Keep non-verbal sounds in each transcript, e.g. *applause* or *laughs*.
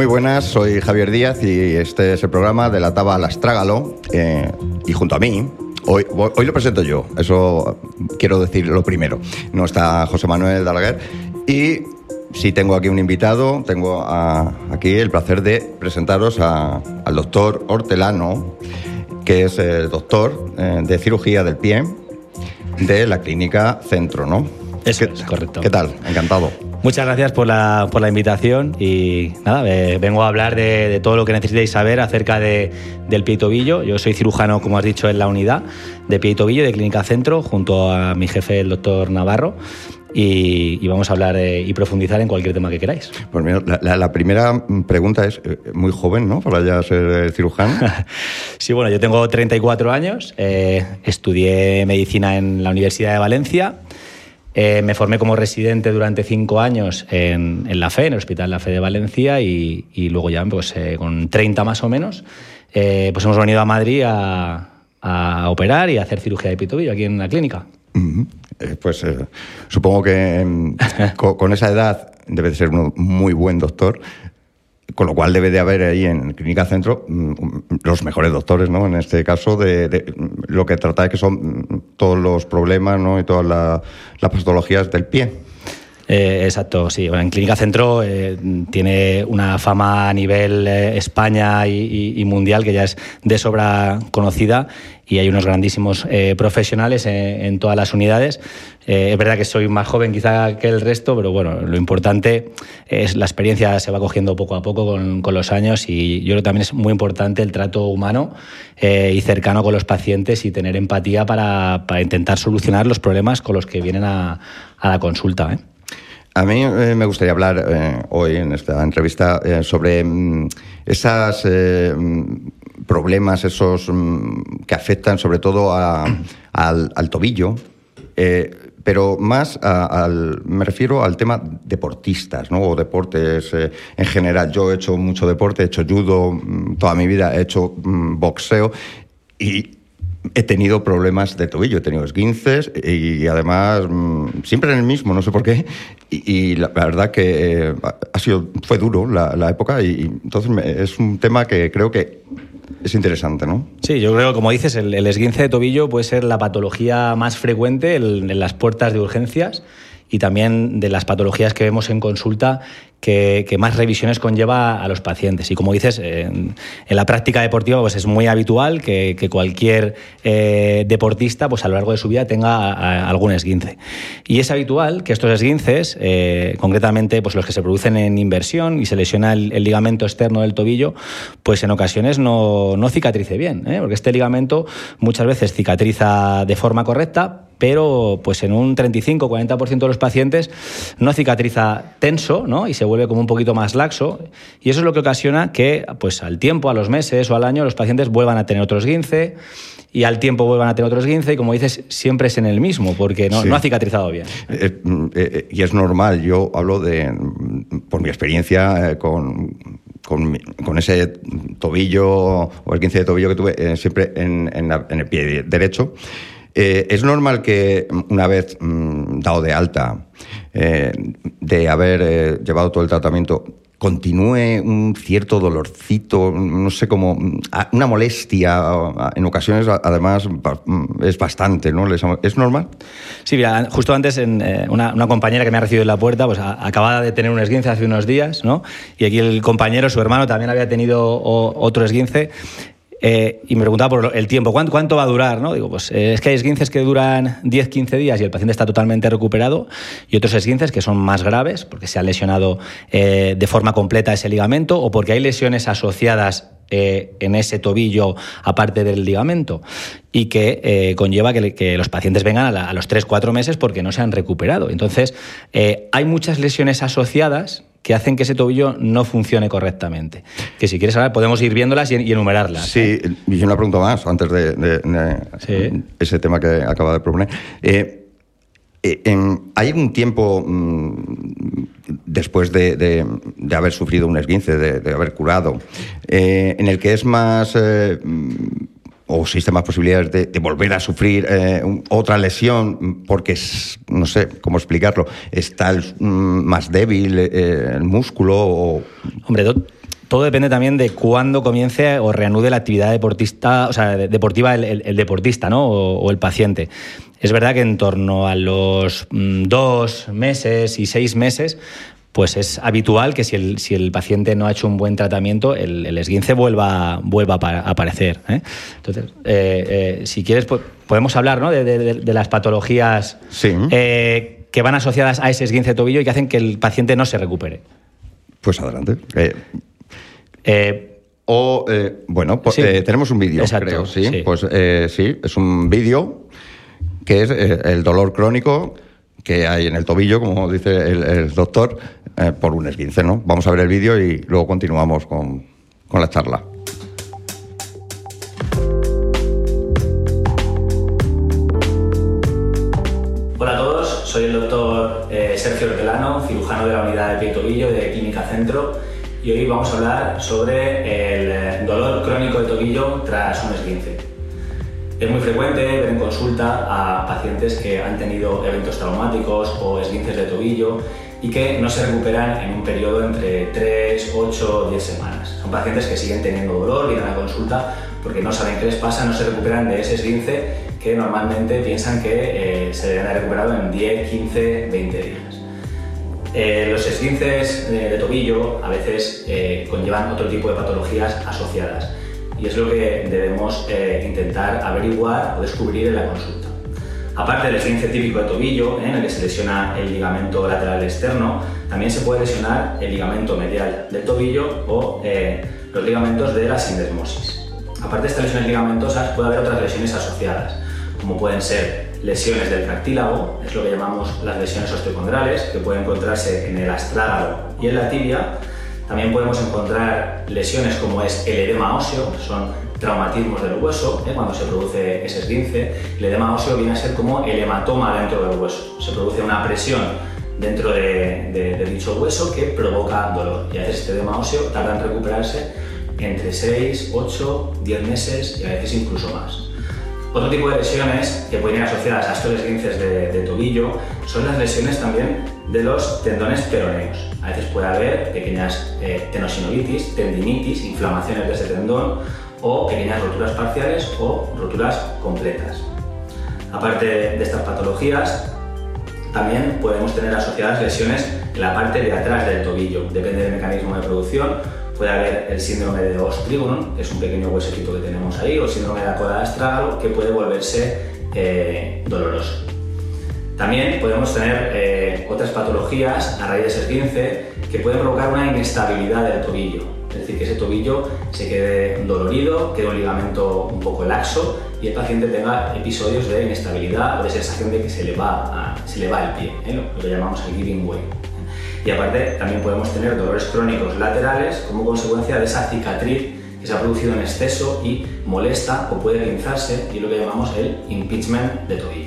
Muy buenas, soy Javier Díaz y este es el programa de la Taba al Astrágalo. Eh, y junto a mí, hoy, hoy lo presento yo, eso quiero decir lo primero. No está José Manuel Dalaguer y sí tengo aquí un invitado, tengo aquí el placer de presentaros al doctor Hortelano, que es el doctor eh, de cirugía del pie de la clínica Centro, ¿no? Eso es, correcto. ¿Qué tal? Encantado. Muchas gracias por la, por la invitación y nada, vengo a hablar de, todo lo que necesitéis saber acerca de, del pie y tobillo. Yo soy cirujano, como has dicho, en la unidad de pie y tobillo de Clínica Centro, junto a mi jefe, el doctor Navarro. Y, vamos a hablar eh, y profundizar en cualquier tema que queráis. Pues mira, la, primera pregunta es eh, muy joven, ¿no? Para ya ser cirujano. *laughs* sí, bueno, yo tengo 34 años, eh, estudié medicina en la Universidad de Valencia. Eh, me formé como residente durante cinco años en, La Fe, en el Hospital La Fe de Valencia, y, luego ya pues, eh, con 30 más o menos, eh, pues hemos venido a Madrid a, operar y a hacer cirugía de pitobillo aquí en la clínica. Pues supongo que em, *laughs* con, esa edad debe de ser un muy buen doctor. Con lo cual debe de haber ahí en Clínica Centro mm, los mejores doctores, ¿no? En este caso, de, lo que trata de que son todos los problemas, ¿no? Y todas las patologías del pie. Eh, exacto, sí. en Clínica Centro eh, tiene una fama a nivel eh, España y, mundial que ya es de sobra conocida y hay unos grandísimos profesionales en, todas las unidades. es verdad que soy más joven quizá que el resto, pero bueno, lo importante es la experiencia se va cogiendo poco a poco con, los años y yo creo que también es muy importante el trato humano y cercano con los pacientes y tener empatía para, intentar solucionar los problemas con los que vienen a la consulta. A mí eh, me gustaría hablar eh, hoy en esta entrevista eh, sobre mm, esos problemas, esos mm, que afectan sobre todo al, tobillo, pero más al, me refiero al tema deportistas, ¿no? O deportes en general. Yo he hecho mucho deporte, he hecho judo mm, toda mi vida, he hecho boxeo y he tenido problemas de tobillo, he tenido esguinces y además mm, siempre en el mismo, no sé por qué. Y, la, verdad que eh, ha sido, fue duro la, época y, entonces es un tema que creo que es interesante, ¿no? Sí, yo creo, como dices, el, esguince de tobillo puede ser la patología más frecuente en las puertas de urgencias y también de las patologías que vemos en consulta que, más revisiones conlleva a los pacientes. Y como dices, en, la práctica deportiva pues es muy habitual que, cualquier eh, deportista pues a lo largo de su vida tenga algún esguince. Y es habitual que estos esguinces, eh, concretamente pues los que se producen en inversión y se lesiona el, ligamento externo del tobillo, pues en ocasiones no, no cicatrice bien, ¿eh? porque este ligamento muchas veces cicatriza de forma correcta, pero pues en un 35-40% de los pacientes no cicatriza tenso ¿no? y se vuelve como un poquito más laxo y eso es lo que ocasiona que pues al tiempo, a los meses o al año los pacientes vuelvan a tener otro esguince y al tiempo vuelvan a tener otro esguince y como dices siempre es en el mismo porque no, no ha cicatrizado bien. Eh, eh, y es normal, yo hablo de, por mi experiencia eh, con, con, ese tobillo o esguince de tobillo que tuve siempre en, en el pie derecho. Eh, es normal que una vez mm, dado de alta, eh, de haber eh, llevado todo el tratamiento, continúe un cierto dolorcito, no sé cómo, una molestia, en ocasiones además mm, es bastante, ¿no? ¿Es normal? Sí, mira, justo antes una, compañera que me ha recibido en la puerta, pues acababa de tener un esguince hace unos días, ¿no? Y aquí el compañero, su hermano, también había tenido otro esguince eh, y me preguntaba por el tiempo, ¿cuánto, va a durar? ¿no? Digo, pues eh, es que hay esguinces que duran 10-15 días y el paciente está totalmente recuperado, y otros esguinces que son más graves, porque se ha lesionado eh, de forma completa ese ligamento o porque hay lesiones asociadas en ese tobillo aparte del ligamento y que conlleva que, los pacientes vengan a, a los 3-4 meses porque no se han recuperado. Entonces, hay muchas lesiones asociadas que hacen que ese tobillo no funcione correctamente. Que si quieres saber, podemos ir viéndolas y, enumerarlas. Sí, ¿eh? y una pregunta más antes de, ese tema que acaba de proponer. Eh, eh, ¿Hay un tiempo mm, después de, haber sufrido un esguince, de, haber curado, en el que es más o existen más posibilidades de, volver a sufrir eh, otra lesión porque, no sé cómo explicarlo, está mm, más débil eh, el músculo? O... Hombre, todo depende también de cuándo comience o reanude la actividad deportista, o sea, deportiva el, deportista ¿no? o, el paciente. Es verdad que en torno a los mm, dos meses y seis meses pues es habitual que si el, si el, paciente no ha hecho un buen tratamiento, el, esguince vuelva, vuelva a aparecer. ¿eh? Entonces, eh, eh, si quieres, podemos hablar ¿no? de, las patologías que van asociadas a ese esguince de tobillo y que hacen que el paciente no se recupere. Pues adelante. o, bueno, pues, tenemos un vídeo, creo, ¿sí? sí. Pues sí, es un vídeo que es el dolor crónico que hay en el tobillo, como dice el doctor, eh, por un esguince, ¿no? Vamos a ver el vídeo y luego continuamos con, con la charla. Hola a todos, soy el doctor eh, Sergio Hortelano, cirujano de la unidad de pie y tobillo de Clínica Centro y hoy vamos a hablar sobre el eh, dolor crónico de tobillo tras un esguince. Es muy frecuente ver en consulta a pacientes que han tenido eventos traumáticos o esguinces de tobillo y que no se recuperan en un periodo entre 3, 8 o 10 semanas. Son pacientes que siguen teniendo dolor, vienen a la consulta porque no saben qué les pasa, no se recuperan de ese esguince que normalmente piensan que eh, se deben haber recuperado en 10, 15, 20 días. Eh, los esguinces de, tobillo a veces eh, conllevan otro tipo de patologías asociadas y es lo que debemos intentar averiguar o descubrir en la consulta. Aparte del esguince típico de tobillo, ¿eh? en el que se lesiona el ligamento lateral externo, también se puede lesionar el ligamento medial del tobillo o eh, los ligamentos de la sindesmosis. Aparte de estas lesiones ligamentosas, puede haber otras lesiones asociadas, como pueden ser lesiones del cartílago, es lo que llamamos las lesiones osteocondrales, que pueden encontrarse en el astrágalo y en la tibia. También podemos encontrar lesiones como es el edema óseo, son traumatismos del hueso, ¿eh? cuando se produce ese esguince. El edema óseo viene a ser como el hematoma dentro del hueso. Se produce una presión dentro de, dicho hueso que provoca dolor. Y a veces este edema óseo tarda en recuperarse entre 6, 8, 10 meses y a veces incluso más. Otro tipo de lesiones que pueden ir asociadas a estos esguinces de, tobillo son las lesiones también de los tendones peroneos. A veces puede haber pequeñas eh, tenosinovitis, tendinitis, inflamaciones de ese tendón o pequeñas roturas parciales o roturas completas. Aparte de estas patologías, también podemos tener asociadas lesiones en la parte de atrás del tobillo. Depende del mecanismo de producción. Puede haber el síndrome de Ostrigon, que es un pequeño huesecito que tenemos ahí, o el síndrome de la cola de astrágalo, que puede volverse eh, doloroso. También podemos tener eh, otras patologías a raíz de ese esguince que pueden provocar una inestabilidad del tobillo es decir, que ese tobillo se quede dolorido, quede un ligamento un poco laxo y el paciente tenga episodios de inestabilidad o de sensación de que se le va, se le va el pie, ¿eh? lo, que llamamos el giving way. Y aparte también podemos tener dolores crónicos laterales como consecuencia de esa cicatriz que se ha producido en exceso y molesta o puede pinzarse y lo que llamamos el impeachment de tobillo.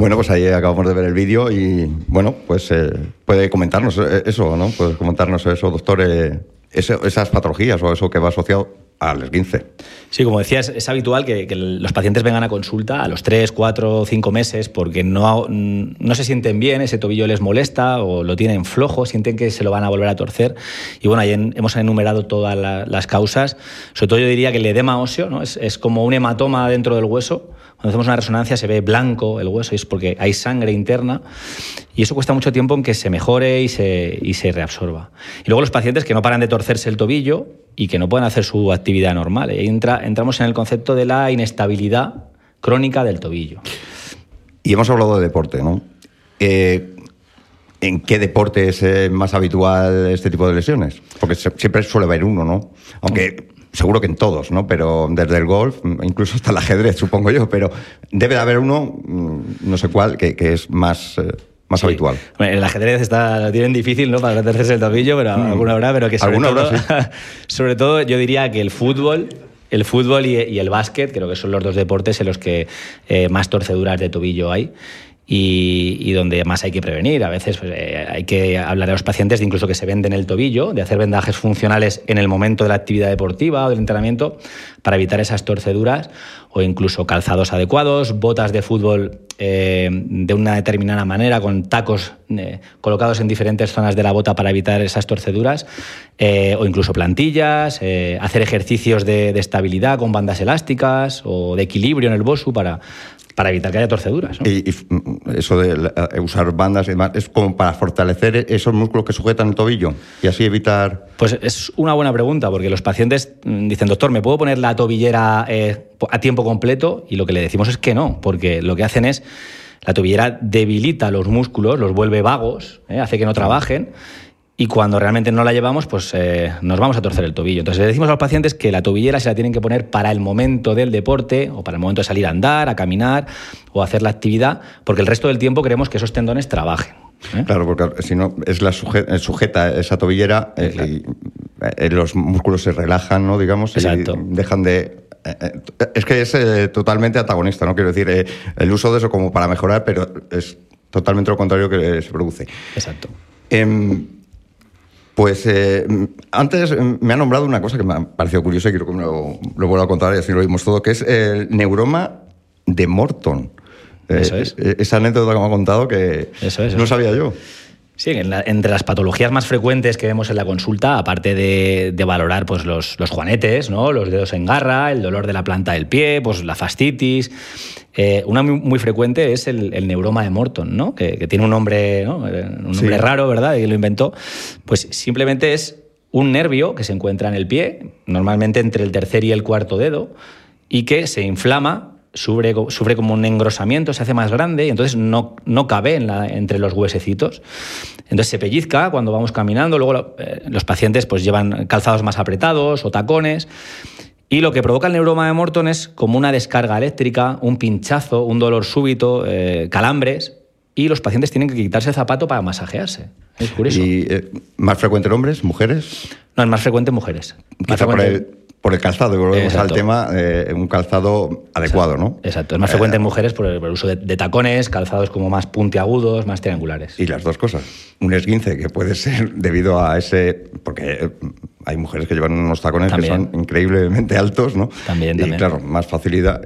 Bueno, pues ahí acabamos de ver el vídeo y bueno, pues eh, puede comentarnos eh, eso, ¿no? Puede comentarnos eso, doctor, eh, esas patologías o eso que va asociado al esguince. Sí, como decías, es habitual que, los pacientes vengan a consulta a los 3, 4, 5 meses porque no, no se sienten bien, ese tobillo les molesta o lo tienen flojo, sienten que se lo van a volver a torcer. Y bueno, ahí hemos enumerado todas las causas. Sobre todo yo diría que el edema óseo ¿no? es, es como un hematoma dentro del hueso cuando hacemos una resonancia se ve blanco el hueso y es porque hay sangre interna y eso cuesta mucho tiempo en que se mejore y se, y se reabsorba. Y luego los pacientes que no paran de torcerse el tobillo y que no pueden hacer su actividad normal. Y entra, entramos en el concepto de la inestabilidad crónica del tobillo. Y hemos hablado de deporte, ¿no? Eh, ¿En qué deporte es eh, más habitual este tipo de lesiones? Porque siempre suele haber uno, ¿no? Aunque seguro que en todos, ¿no? Pero desde el golf, incluso hasta el ajedrez, supongo yo, pero debe de haber uno, mm, no sé cuál, que, es más... Eh, más habitual. el ajedrez está, lo tienen difícil, ¿no? Para meterse el tobillo, pero mm. alguna hora, pero que sobre todo, *laughs* sobre todo yo diría que el fútbol, el fútbol y, el básquet, creo que son los dos deportes en los que eh, más torceduras de tobillo hay y, donde más hay que prevenir. A veces pues, eh, hay que hablar a los pacientes de incluso que se venden el tobillo, de hacer vendajes funcionales en el momento de la actividad deportiva o del entrenamiento para evitar esas torceduras o incluso calzados adecuados, botas de fútbol de una determinada manera, con tacos colocados en diferentes zonas de la bota para evitar esas torceduras, o incluso plantillas, hacer ejercicios de, de, estabilidad con bandas elásticas o de equilibrio en el BOSU para, para evitar que haya torceduras. Y, mm, eso de eh, usar bandas y demás, ¿es como para fortalecer esos músculos que sujetan el tobillo y así evitar...? Pues es una buena pregunta, porque los pacientes mm, dicen, doctor, ¿me puedo poner la tobillera eh, a tiempo completo? Y lo que le decimos es que no, porque lo que hacen es, la tobillera debilita los músculos, los vuelve vagos, eh, hace que no trabajen y cuando realmente no la llevamos, pues eh, nos vamos a torcer el tobillo. Entonces le decimos a los pacientes que la tobillera se la tienen que poner para el momento del deporte o para el momento de salir a andar, a caminar o a hacer la actividad, porque el resto del tiempo queremos que esos tendones trabajen. ¿eh? Claro, porque si no, es la sujeta, sujeta esa tobillera y, los músculos se relajan, ¿no? Digamos, Exacto. y dejan de es que es totalmente antagonista, ¿no? Quiero decir, el uso de eso como para mejorar, pero es totalmente lo contrario que se produce. Exacto. Em, pues eh, antes me ha nombrado una cosa que me ha parecido curiosa y quiero que me lo, vuelva a contar y así lo vimos todo, que es el neuroma de Morton. Eso es. Eh, esa anécdota que me ha contado que no sabía yo. Sí, entre las patologías más frecuentes que vemos en la consulta, aparte de, valorar pues, los, juanetes, ¿no? los dedos en garra, el dolor de la planta del pie, pues, la fascitis, eh, una muy, frecuente es el, neuroma de Morton, ¿no? que, tiene un nombre, ¿no? Eh, un nombre raro, ¿verdad? Y lo inventó. Pues simplemente es un nervio que se encuentra en el pie, normalmente entre el tercer y el cuarto dedo, y que se inflama sufre, sufre, como un engrosamiento, se hace más grande y entonces no, no cabe en la, entre los huesecitos. Entonces se pellizca cuando vamos caminando, luego eh, los pacientes pues llevan calzados más apretados o tacones. Y lo que provoca el neuroma de Morton es como una descarga eléctrica, un pinchazo, un dolor súbito, eh, calambres, y los pacientes tienen que quitarse el zapato para masajearse. Es curioso. ¿Y eh, más frecuente en hombres, mujeres? No, es más frecuente en mujeres. Quizá por el por el calzado, y volvemos al tema, eh, un calzado adecuado, ¿no? Exacto, es más frecuente en eh, mujeres por el, uso de, tacones, calzados como más puntiagudos, más triangulares. Y las dos cosas. Un esguince que puede ser *laughs* debido a ese. Porque eh, hay mujeres que llevan unos tacones que son increíblemente altos, ¿no? También, y claro, más facilidad.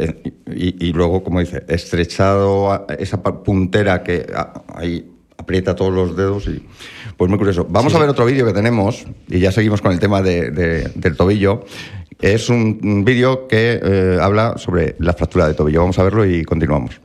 y, luego, como dice, estrechado esa puntera que ahí aprieta todos los dedos y pues muy curioso. Vamos a ver otro vídeo que tenemos y ya seguimos con el tema del tobillo es un vídeo que eh, habla sobre la fractura de tobillo. Vamos a verlo y continuamos.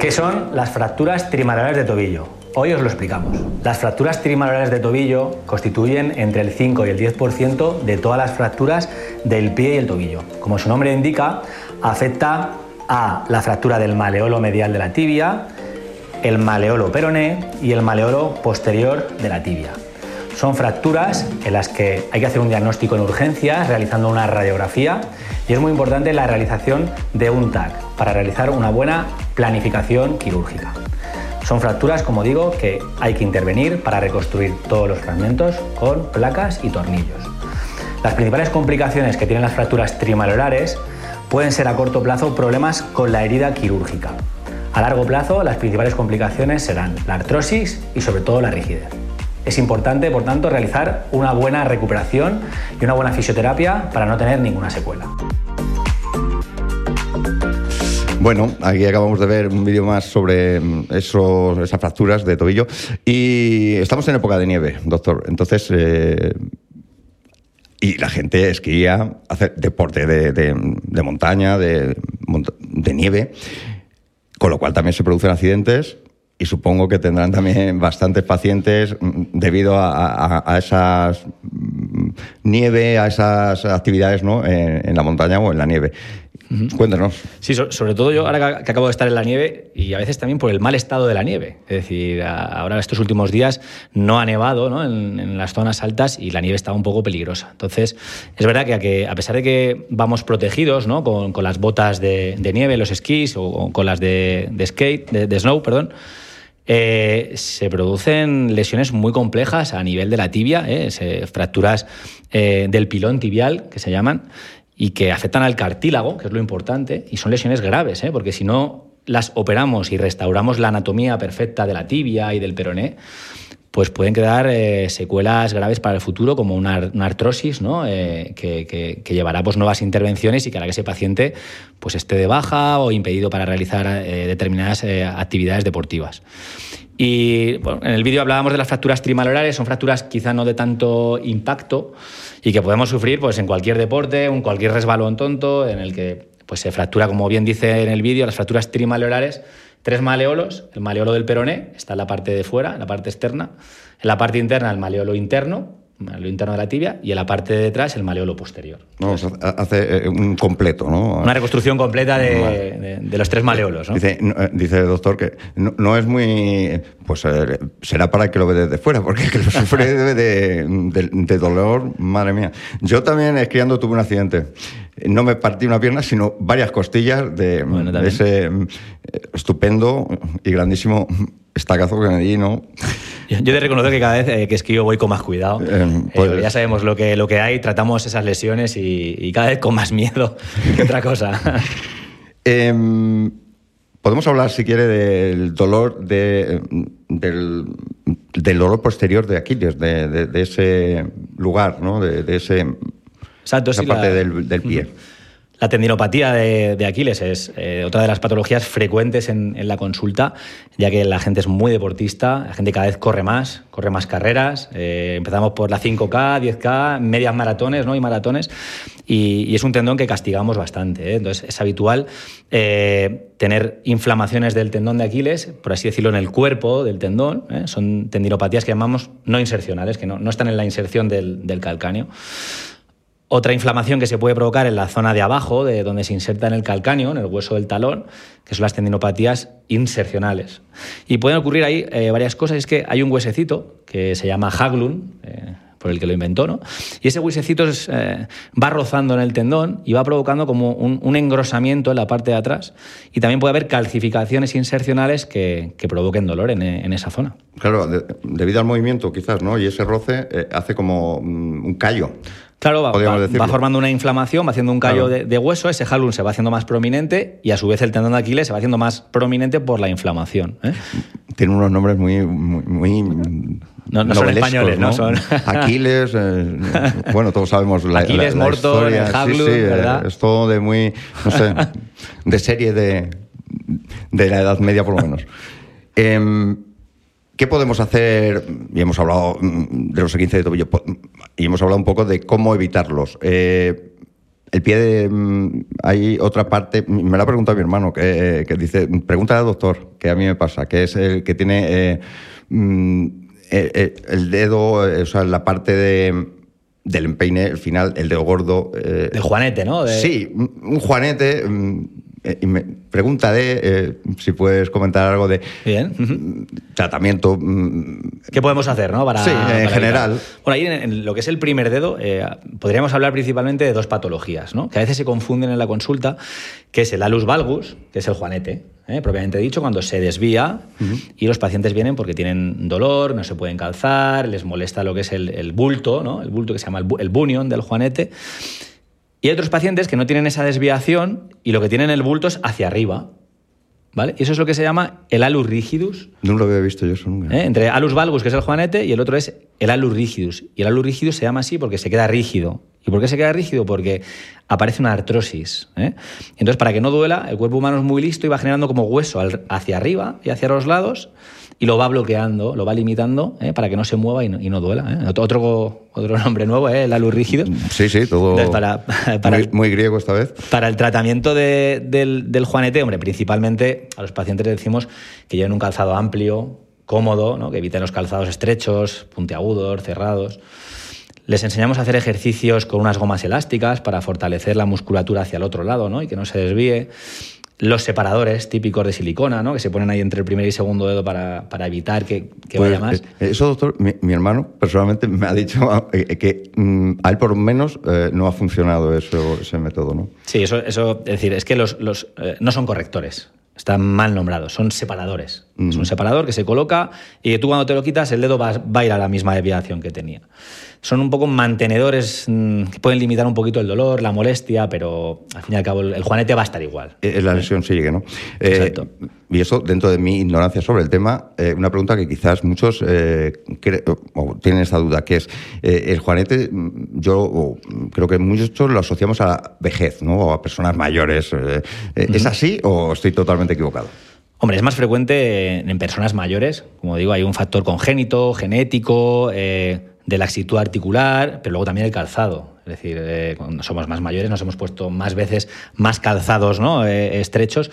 ¿Qué son las fracturas trimalarares de tobillo? Hoy os lo explicamos. Las fracturas trimalarares de tobillo constituyen entre el 5 y el 10% de todas las fracturas del pie y el tobillo. Como su nombre indica, afecta a la fractura del maleolo medial de la tibia, el maleolo peroné y el maleolo posterior de la tibia. Son fracturas en las que hay que hacer un diagnóstico en urgencias realizando una radiografía y es muy importante la realización de un TAC para realizar una buena planificación quirúrgica. Son fracturas, como digo, que hay que intervenir para reconstruir todos los fragmentos con placas y tornillos. Las principales complicaciones que tienen las fracturas trimalolares pueden ser a corto plazo problemas con la herida quirúrgica. A largo plazo, las principales complicaciones serán la artrosis y sobre todo la rigidez. Es importante, por tanto, realizar una buena recuperación y una buena fisioterapia para no tener ninguna secuela. Bueno, aquí acabamos de ver un vídeo más sobre mm, esas fracturas de tobillo. Y estamos en época de nieve, doctor. Entonces, eh, y la gente esquía, hace deporte de, montaña, de, de nieve, con lo cual también se producen accidentes y supongo que tendrán también bastantes pacientes mm, debido a, a, esas mm, nieve, a esas actividades ¿no? en, la montaña o en la nieve. Cuéntanos. Sí, sobre todo yo ahora que acabo de estar en la nieve y a veces también por el mal estado de la nieve. Es decir, ahora estos últimos días no ha nevado ¿no? En, las zonas altas y la nieve estaba un poco peligrosa. Entonces, es verdad que a, pesar de que vamos protegidos ¿no? con, con las botas de, nieve, los esquís o, con las de, skate, de snow, perdón, eh, se producen lesiones muy complejas a nivel de la tibia, eh, fracturas eh, del pilón tibial, que se llaman, y que afectan al cartílago, que es lo importante, y son lesiones graves, porque si no las operamos y restauramos la anatomía perfecta de la tibia y del peroné, pues pueden quedar eh, secuelas graves para el futuro, como una, artrosis, ¿no? Eh, que, llevará pues, nuevas intervenciones y que hará que ese paciente pues, esté de baja o impedido para realizar eh, determinadas actividades deportivas. Y en el vídeo hablábamos de las fracturas trimalolares, son fracturas quizá no de tanto impacto y que podemos sufrir pues, en cualquier deporte, en cualquier resbalón tonto, en el que pues, se fractura, como bien dice en el vídeo, las fracturas trimalolares tres maleolos, el maleolo del peroné, está en la parte de fuera, en la parte externa, en la parte interna el maleolo interno, el interno de la tibia, y en la parte de detrás el maleolo posterior. hace eh, un completo, ¿no? Una reconstrucción completa de, los tres maleolos. ¿no? Dice, eh, dice, el doctor que no, es muy... Pues eh, será para que lo ve desde fuera, porque el que lo sufre *laughs* de, de, dolor, madre mía. Yo también esquiando tuve un accidente no me partí una pierna, sino varias costillas de, ese estupendo y grandísimo estacazo que me di, ¿no? Yo, te reconozco que cada vez eh, que esquío voy con más cuidado. Eh, pues ya sabemos lo que, lo que hay, tratamos esas lesiones y, cada vez con más miedo que otra cosa. *laughs* Em, podemos hablar, si quiere, del dolor de, del, dolor posterior de Aquiles, de, ese lugar, ¿no? De, ese, Exacto, esa parte del, pie. La tendinopatía de, Aquiles es eh, otra de las patologías frecuentes en, la consulta, ya que la gente es muy deportista, la gente cada vez corre más, corre más carreras. Eh, empezamos por la 5K, 10K, medias maratones ¿no? y maratones, y, es un tendón que castigamos bastante. ¿eh? Entonces es habitual tener inflamaciones del tendón de Aquiles, por así decirlo, en el cuerpo del tendón. Son tendinopatías que llamamos no insercionales, que no, están en la inserción del, del calcáneo. Otra inflamación que se puede provocar en la zona de abajo, de donde se inserta en el calcáneo, en el hueso del talón, que son las tendinopatías insercionales. Y pueden ocurrir ahí eh, varias cosas. Es que hay un huesecito que se llama Haglund, eh, por el que lo inventó, ¿no? Y ese huesecito eh, va rozando en el tendón y va provocando como un, engrosamiento en la parte de atrás. Y también puede haber calcificaciones insercionales que, provoquen dolor en, esa zona. Claro, debido al movimiento quizás, ¿no? Y ese roce hace como mm, un callo. Claro, va, formando una inflamación, va haciendo un callo de, hueso, ese jalón se va haciendo más prominente y a su vez el tendón de Aquiles se va haciendo más prominente por la inflamación. ¿eh? Tiene unos nombres muy... muy, no, son españoles, ¿no? Son... *laughs* Aquiles, eh, bueno, todos sabemos la, Aquiles, la, Morton, sí, sí, ¿verdad? Es todo de muy, no sé, de serie de, de la Edad Media por lo menos. *laughs* Em, ¿Qué podemos hacer? Y hemos hablado mm, de los 15 de tobillo y hemos hablado un poco de cómo evitarlos. Eh, el pie de. Mm, hay otra parte, me lo ha preguntado mi hermano, que, dice: pregunta al doctor, que a mí me pasa, que es el que tiene eh, mm, eh, el dedo, o sea, la parte de, del empeine, el final, el dedo gordo. el juanete, ¿no? Sí, un juanete eh, y me pregunta de eh, si puedes comentar algo de Bien. tratamiento. Mm, ¿Qué podemos hacer, no? Para, sí, en general. Bueno, ahí en, lo que es el primer dedo, eh, podríamos hablar principalmente de dos patologías, ¿no? Que a veces se confunden en la consulta, que es el alus valgus, que es el juanete, propiamente dicho, cuando se desvía y los pacientes vienen porque tienen dolor, no se pueden calzar, les molesta lo que es el, bulto, ¿no? El bulto que se llama el, el bunion del juanete. Y hay otros pacientes que no tienen esa desviación y lo que tienen el bulto es hacia arriba. ¿Vale? Y eso es lo que se llama el alus rigidus. No lo había visto yo eso nunca. ¿Eh? Entre alus valgus, que es el juanete, y el otro es el alus rigidus. Y el alus rigidus se llama así porque se queda rígido. ¿Y por qué se queda rígido? Porque aparece una artrosis. ¿eh? Entonces, para que no duela, el cuerpo humano es muy listo y va generando como hueso hacia arriba y hacia los lados y lo va bloqueando, lo va limitando ¿eh? para que no se mueva y no, duela. ¿eh? Otro, otro nombre nuevo, ¿eh? la luz rígido. Sí, sí, todo para, muy, griego esta vez. Para el tratamiento del, del, juanete, hombre, principalmente a los pacientes les decimos que lleven un calzado amplio, cómodo, ¿no? que eviten los calzados estrechos, puntiagudos, cerrados. Les enseñamos a hacer ejercicios con unas gomas elásticas para fortalecer la musculatura hacia el otro lado ¿no? y que no se desvíe los separadores típicos de silicona, ¿no? que se ponen ahí entre el primer y segundo dedo para, evitar que, vaya pues, más. Eh, eso, doctor, mi, hermano personalmente me ha dicho *laughs* eh, que mm, a él por lo menos eh, no ha funcionado eso, ese método. ¿no? Sí, eso, eso es decir, es que los, los no son correctores. Están mal nombrados, son separadores. Es un separador que se coloca y tú cuando te lo quitas el dedo va, va a ir a la misma desviación que tenía son un poco mantenedores mm, que pueden limitar un poquito el dolor, la molestia, pero al fin y al cabo el, juanete va a estar igual. Eh, la lesión sigue, ¿no? Eh, Exacto. Y eso dentro de mi ignorancia sobre el tema, eh, una pregunta que quizás muchos eh, tienen esta duda, que es, eh, el juanete, yo creo que muchos lo asociamos a la vejez, ¿no? O a personas mayores. ¿Es así o estoy totalmente equivocado? Hombre, es más frecuente en personas mayores. Como digo, hay un factor congénito, genético, de laxitud articular, pero luego también el calzado. Es decir, cuando somos más mayores nos hemos puesto más veces más calzados ¿no? estrechos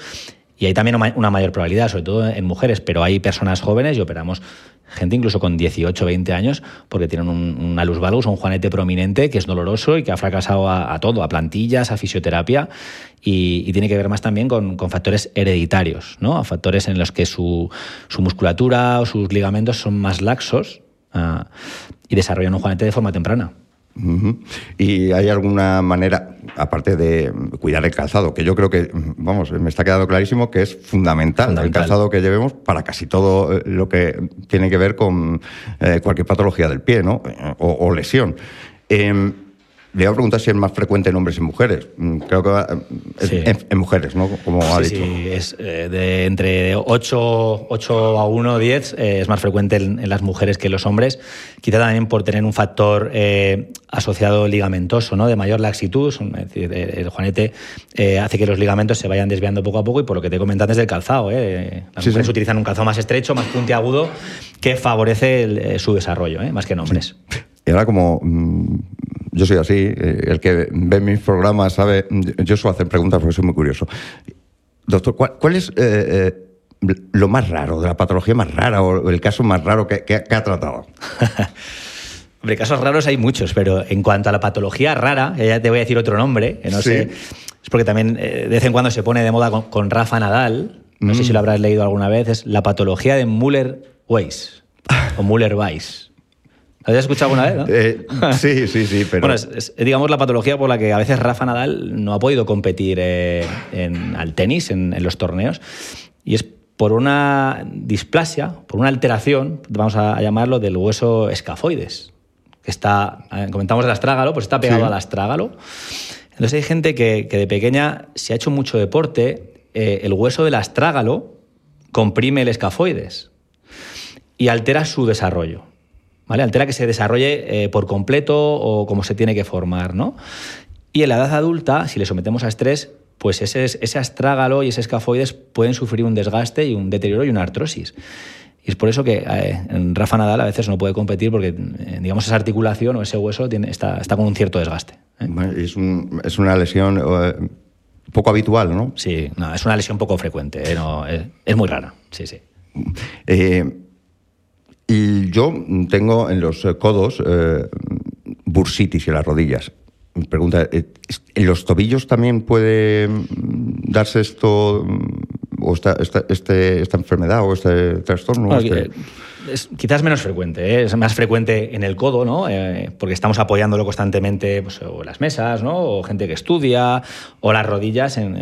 y hay también una mayor probabilidad, sobre todo en mujeres, pero hay personas jóvenes y operamos gente incluso con 18, 20 años, porque tienen un, un alus valgus, un juanete prominente que es doloroso y que ha fracasado a, todo, a plantillas, a fisioterapia, y, tiene que ver más también con, factores hereditarios, ¿no? a factores en los que su, musculatura o sus ligamentos son más laxos ah, y desarrollan un juanete de forma temprana. ¿Y hay alguna manera, aparte de cuidar el calzado, que yo creo que, vamos, me está quedando clarísimo que es fundamental, el calzado que llevemos para casi todo eh, lo que tiene que ver con eh, cualquier patología del pie, ¿no? O, lesión. Em, le voy a preguntar si es más frecuente en hombres y mujeres. Mm, creo que es en, mujeres, ¿no? Como ha dicho. Sí, es eh, de entre 8, 8 a 1, 10 eh, es más frecuente en, las mujeres que en los hombres. Quizá también por tener un factor eh, asociado ligamentoso, ¿no? De mayor laxitud. Es decir, el juanete hace que los ligamentos se vayan desviando poco a poco y por lo que te comenté antes del calzado. Las mujeres utilizan un calzado más estrecho, más puntiagudo, que favorece su desarrollo, más que en hombres. Y ahora como mm, yo soy así, eh, el que ve mis programas sabe, yo suelo hacer preguntas porque soy muy curioso. Doctor, ¿cuál, es eh, eh, lo más raro, de la patología más rara o el caso más raro que, ha tratado? *laughs* Hombre, casos raros hay muchos, pero en cuanto a la patología rara, ya te voy a decir otro nombre, no sé, es porque también de vez en cuando se pone de moda con, Rafa Nadal, no sé si lo mm. habrás leído alguna vez, es la patología de Müller-Weiss o *laughs* Müller-Weiss. ¿Lo habías escuchado alguna vez? Eh, sí, sí, sí. *laughs* Pero... Bueno, es, digamos la patología por la que a veces Rafa Nadal no ha podido competir eh, en, al tenis, en, los torneos. Y es por una displasia, por una alteración, vamos a llamarlo, del hueso escafoides. Que está, eh, comentamos el astrágalo, pues está pegado al astrágalo. Entonces hay gente que, de pequeña, si ha hecho mucho deporte, el hueso del astrágalo comprime el escafoides y altera su desarrollo. Altera que se desarrolle eh, por completo o como se tiene que formar, ¿no? Y en la edad adulta, si le sometemos a estrés, pues ese, ese astrágalo y ese escafoides pueden sufrir un desgaste y un deterioro y una artrosis. Y es por eso que eh, Rafa Nadal a veces no puede competir porque, eh, digamos, esa articulación o ese hueso tiene, está, está, con un cierto desgaste. Es, es, una lesión poco habitual, ¿no? Sí, no, es una lesión poco frecuente, no, es, es, muy rara, sí, sí. Y yo tengo en los eh, codos eh, bursitis en las rodillas. Me pregunta, eh, ¿en los tobillos también puede mm, darse esto, mm, o esta, este, esta, enfermedad o este trastorno? Este es quizás menos frecuente, es más frecuente en el codo, ¿no? porque estamos apoyándolo constantemente pues, o en las mesas, ¿no? o gente que estudia, o las rodillas en,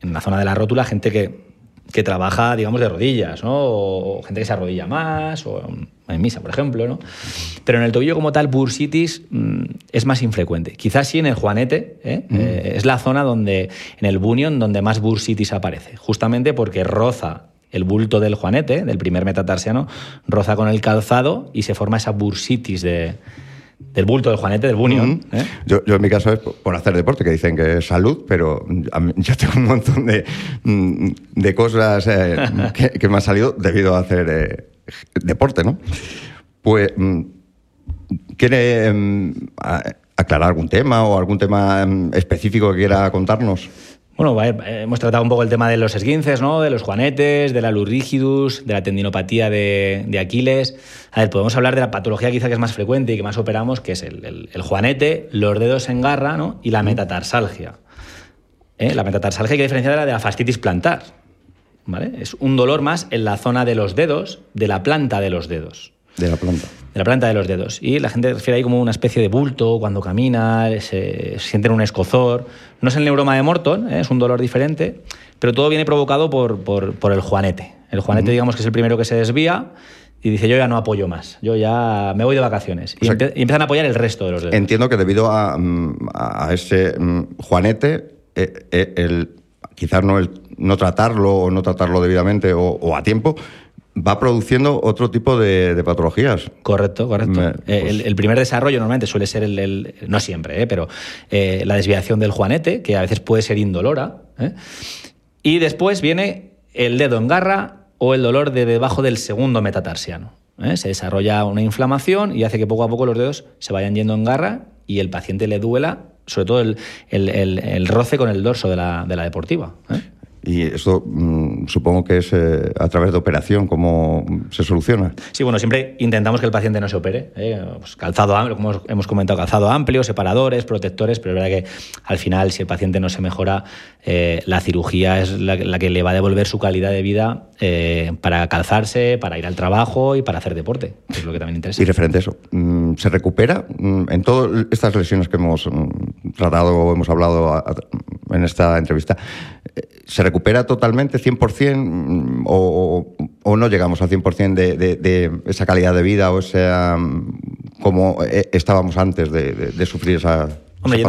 en la zona de la rótula, gente que, que trabaja, digamos, de rodillas, ¿no? O gente que se arrodilla más, o en misa, por ejemplo, ¿no? Pero en el tobillo como tal, bursitis mm, es más infrecuente. Quizás sí en el juanete, ¿eh? Mm. Eh, es la zona donde, en el bunion, donde más bursitis aparece, justamente porque roza el bulto del juanete, del primer metatarsiano, roza con el calzado y se forma esa bursitis de, del bulto del Juanete, del Bunion. ¿eh? yo, en mi caso es por hacer deporte, que dicen que es salud, pero *laughs* yo tengo un montón de, mm, de cosas eh, *laughs* que, me han salido debido a hacer eh, deporte, ¿no? Pues, mm, ¿quiere mm, aclarar algún tema o algún tema específico que quiera contarnos? Bueno, hemos tratado un poco el tema de los esguinces, ¿no? de los juanetes, de la lurigidus, de la tendinopatía de, Aquiles. A ver, podemos hablar de la patología quizá que es más frecuente y que más operamos, que es el, juanete, los dedos en garra ¿no? y la metatarsalgia. ¿Eh? La metatarsalgia hay que diferenciarla de la fascitis plantar. ¿vale? Es un dolor más en la zona de los dedos, de la planta de los dedos. De la planta. De la planta de los dedos. Y la gente refiere ahí como una especie de bulto cuando camina, se, sienten un escozor. No es el neuroma de Morton, ¿eh? es un dolor diferente, pero todo viene provocado por, por, el juanete. El juanete, digamos que es el primero que se desvía y dice yo ya no apoyo más, yo ya me voy de vacaciones. y, empiezan a apoyar el resto de los dedos. Entiendo que debido a, mm, ese mm, juanete, eh, eh, el quizás no, el, no tratarlo o no tratarlo debidamente o, a tiempo, va produciendo otro tipo de, patologías. Correcto, correcto. Eh, pues el, primer desarrollo normalmente suele ser el, no siempre, eh, pero eh, la desviación del juanete, que a veces puede ser indolora. Y después viene el dedo en garra o el dolor de debajo del segundo metatarsiano. Se desarrolla una inflamación y hace que poco a poco los dedos se vayan yendo en garra y el paciente le duela sobre todo el, roce con el dorso de la, de la deportiva. ¿eh? Y esto mm, supongo que es eh, a través de operación, ¿cómo se soluciona? Sí, bueno, siempre intentamos que el paciente no se opere. ¿eh? Pues calzado amplio, como hemos comentado, calzado amplio, separadores, protectores, pero es verdad que al final, si el paciente no se mejora, eh, la cirugía es la, que le va a devolver su calidad de vida para calzarse, para ir al trabajo y para hacer deporte, que es lo que también interesa. Y referente a eso, mm, ¿se recupera mm, en todas estas lesiones que hemos tratado o hemos hablado en esta entrevista? ¿Se recupera totalmente, 100%, mm, o, o no llegamos al 100% de, de, esa calidad de vida o sea mm, como eh, estábamos antes de, sufrir esa, Hombre,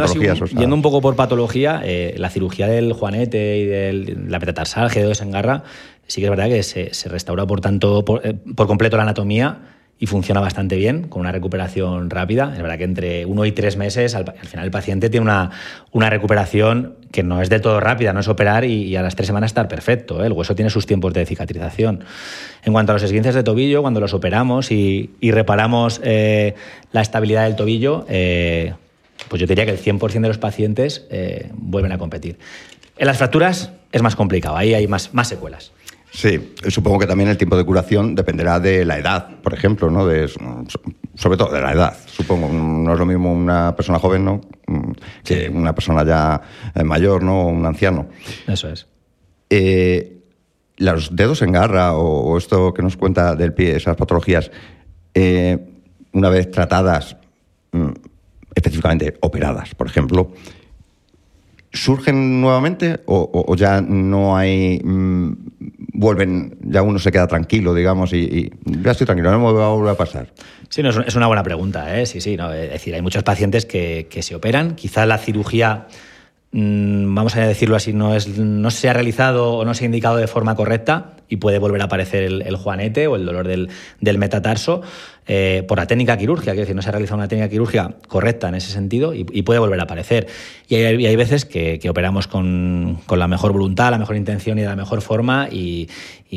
yendo, un poco por patología, eh, la cirugía del juanete y de la metatarsalgia de desengarra, sí que es verdad que se, restaura por tanto por, eh, por completo la anatomía y funciona bastante bien, con una recuperación rápida. Es verdad que entre uno y tres meses, al, final el paciente tiene una, una, recuperación que no es de todo rápida, no es operar y, a las tres semanas estar perfecto. ¿eh? El hueso tiene sus tiempos de cicatrización. En cuanto a los esguinces de tobillo, cuando los operamos y, reparamos eh, la estabilidad del tobillo, eh, pues yo diría que el 100% de los pacientes vuelven a competir. En las fracturas es más complicado, ahí hay más, más secuelas. Sí, supongo que también el tiempo de curación dependerá de la edad, por ejemplo, ¿no? De, sobre todo de la edad, supongo. No es lo mismo una persona joven, ¿no? Que una persona ya eh, mayor, ¿no? O un anciano. Eso es. Eh, los dedos en garra o, esto que nos cuenta del pie, esas patologías, eh, una vez tratadas, mm, específicamente operadas, por ejemplo, ¿surgen nuevamente o, ya no hay... Mm, vuelven, ya uno se queda tranquilo, digamos, y, ya estoy tranquilo, no me va a volver a pasar? Sí, es una buena pregunta, ¿eh? sí, sí. No, es decir, hay muchos pacientes que, que se operan, quizá la cirugía vamos a decirlo así, no, es, no se ha realizado o no se ha indicado de forma correcta y puede volver a aparecer el, juanete o el dolor del, metatarso eh, por la técnica quirúrgica, es decir, no se ha realizado una técnica quirúrgica correcta en ese sentido y, puede volver a aparecer. Y hay, veces que, operamos con, la mejor voluntad, la mejor intención y de la mejor forma y,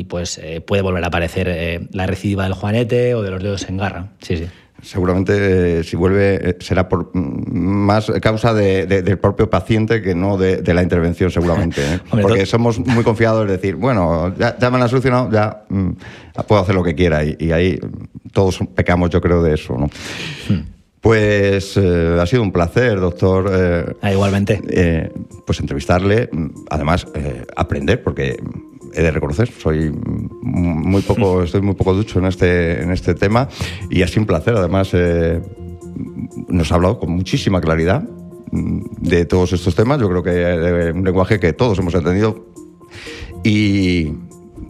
pues eh, puede volver a aparecer eh, la recidiva del juanete o de los dedos en garra. Sí, sí seguramente eh, si vuelve eh, será por mm, más causa del propio paciente que no de, la intervención seguramente ¿eh? *laughs* porque somos muy confiados en decir bueno ya, me lo han solucionado ya mm, puedo hacer lo que quiera y, ahí todos pecamos yo creo de eso ¿no? Hmm. Pues ha sido un placer, doctor. Ah, igualmente. pues entrevistarle, además aprender, porque he de reconocer, soy muy poco, estoy muy poco ducho en este, en este tema y ha sido un placer. Además, eh, nos ha hablado con muchísima claridad de todos estos temas. Yo creo que de un lenguaje que todos hemos entendido y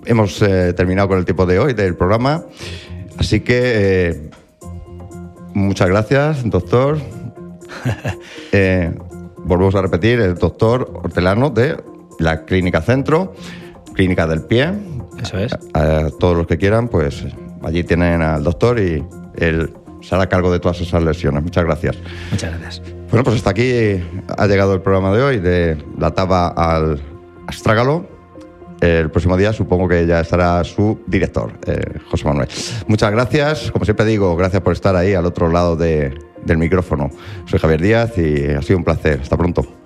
hemos eh, terminado con el tiempo de hoy del programa. Así que eh, muchas gracias, doctor. *laughs* volvemos a repetir, el doctor Hortelano de la Clínica Centro. Clínica del Pie. Eso es. A, todos los que quieran, pues allí tienen al doctor y él se hará cargo de todas esas lesiones. Muchas gracias. Muchas gracias. Bueno, pues hasta aquí ha llegado el programa de hoy, de la taba al astrágalo. El próximo día supongo que ya estará su director, eh, José Manuel. Muchas gracias. Como siempre digo, gracias por estar ahí al otro lado del micrófono. Soy Javier Díaz y ha sido un placer. Hasta pronto.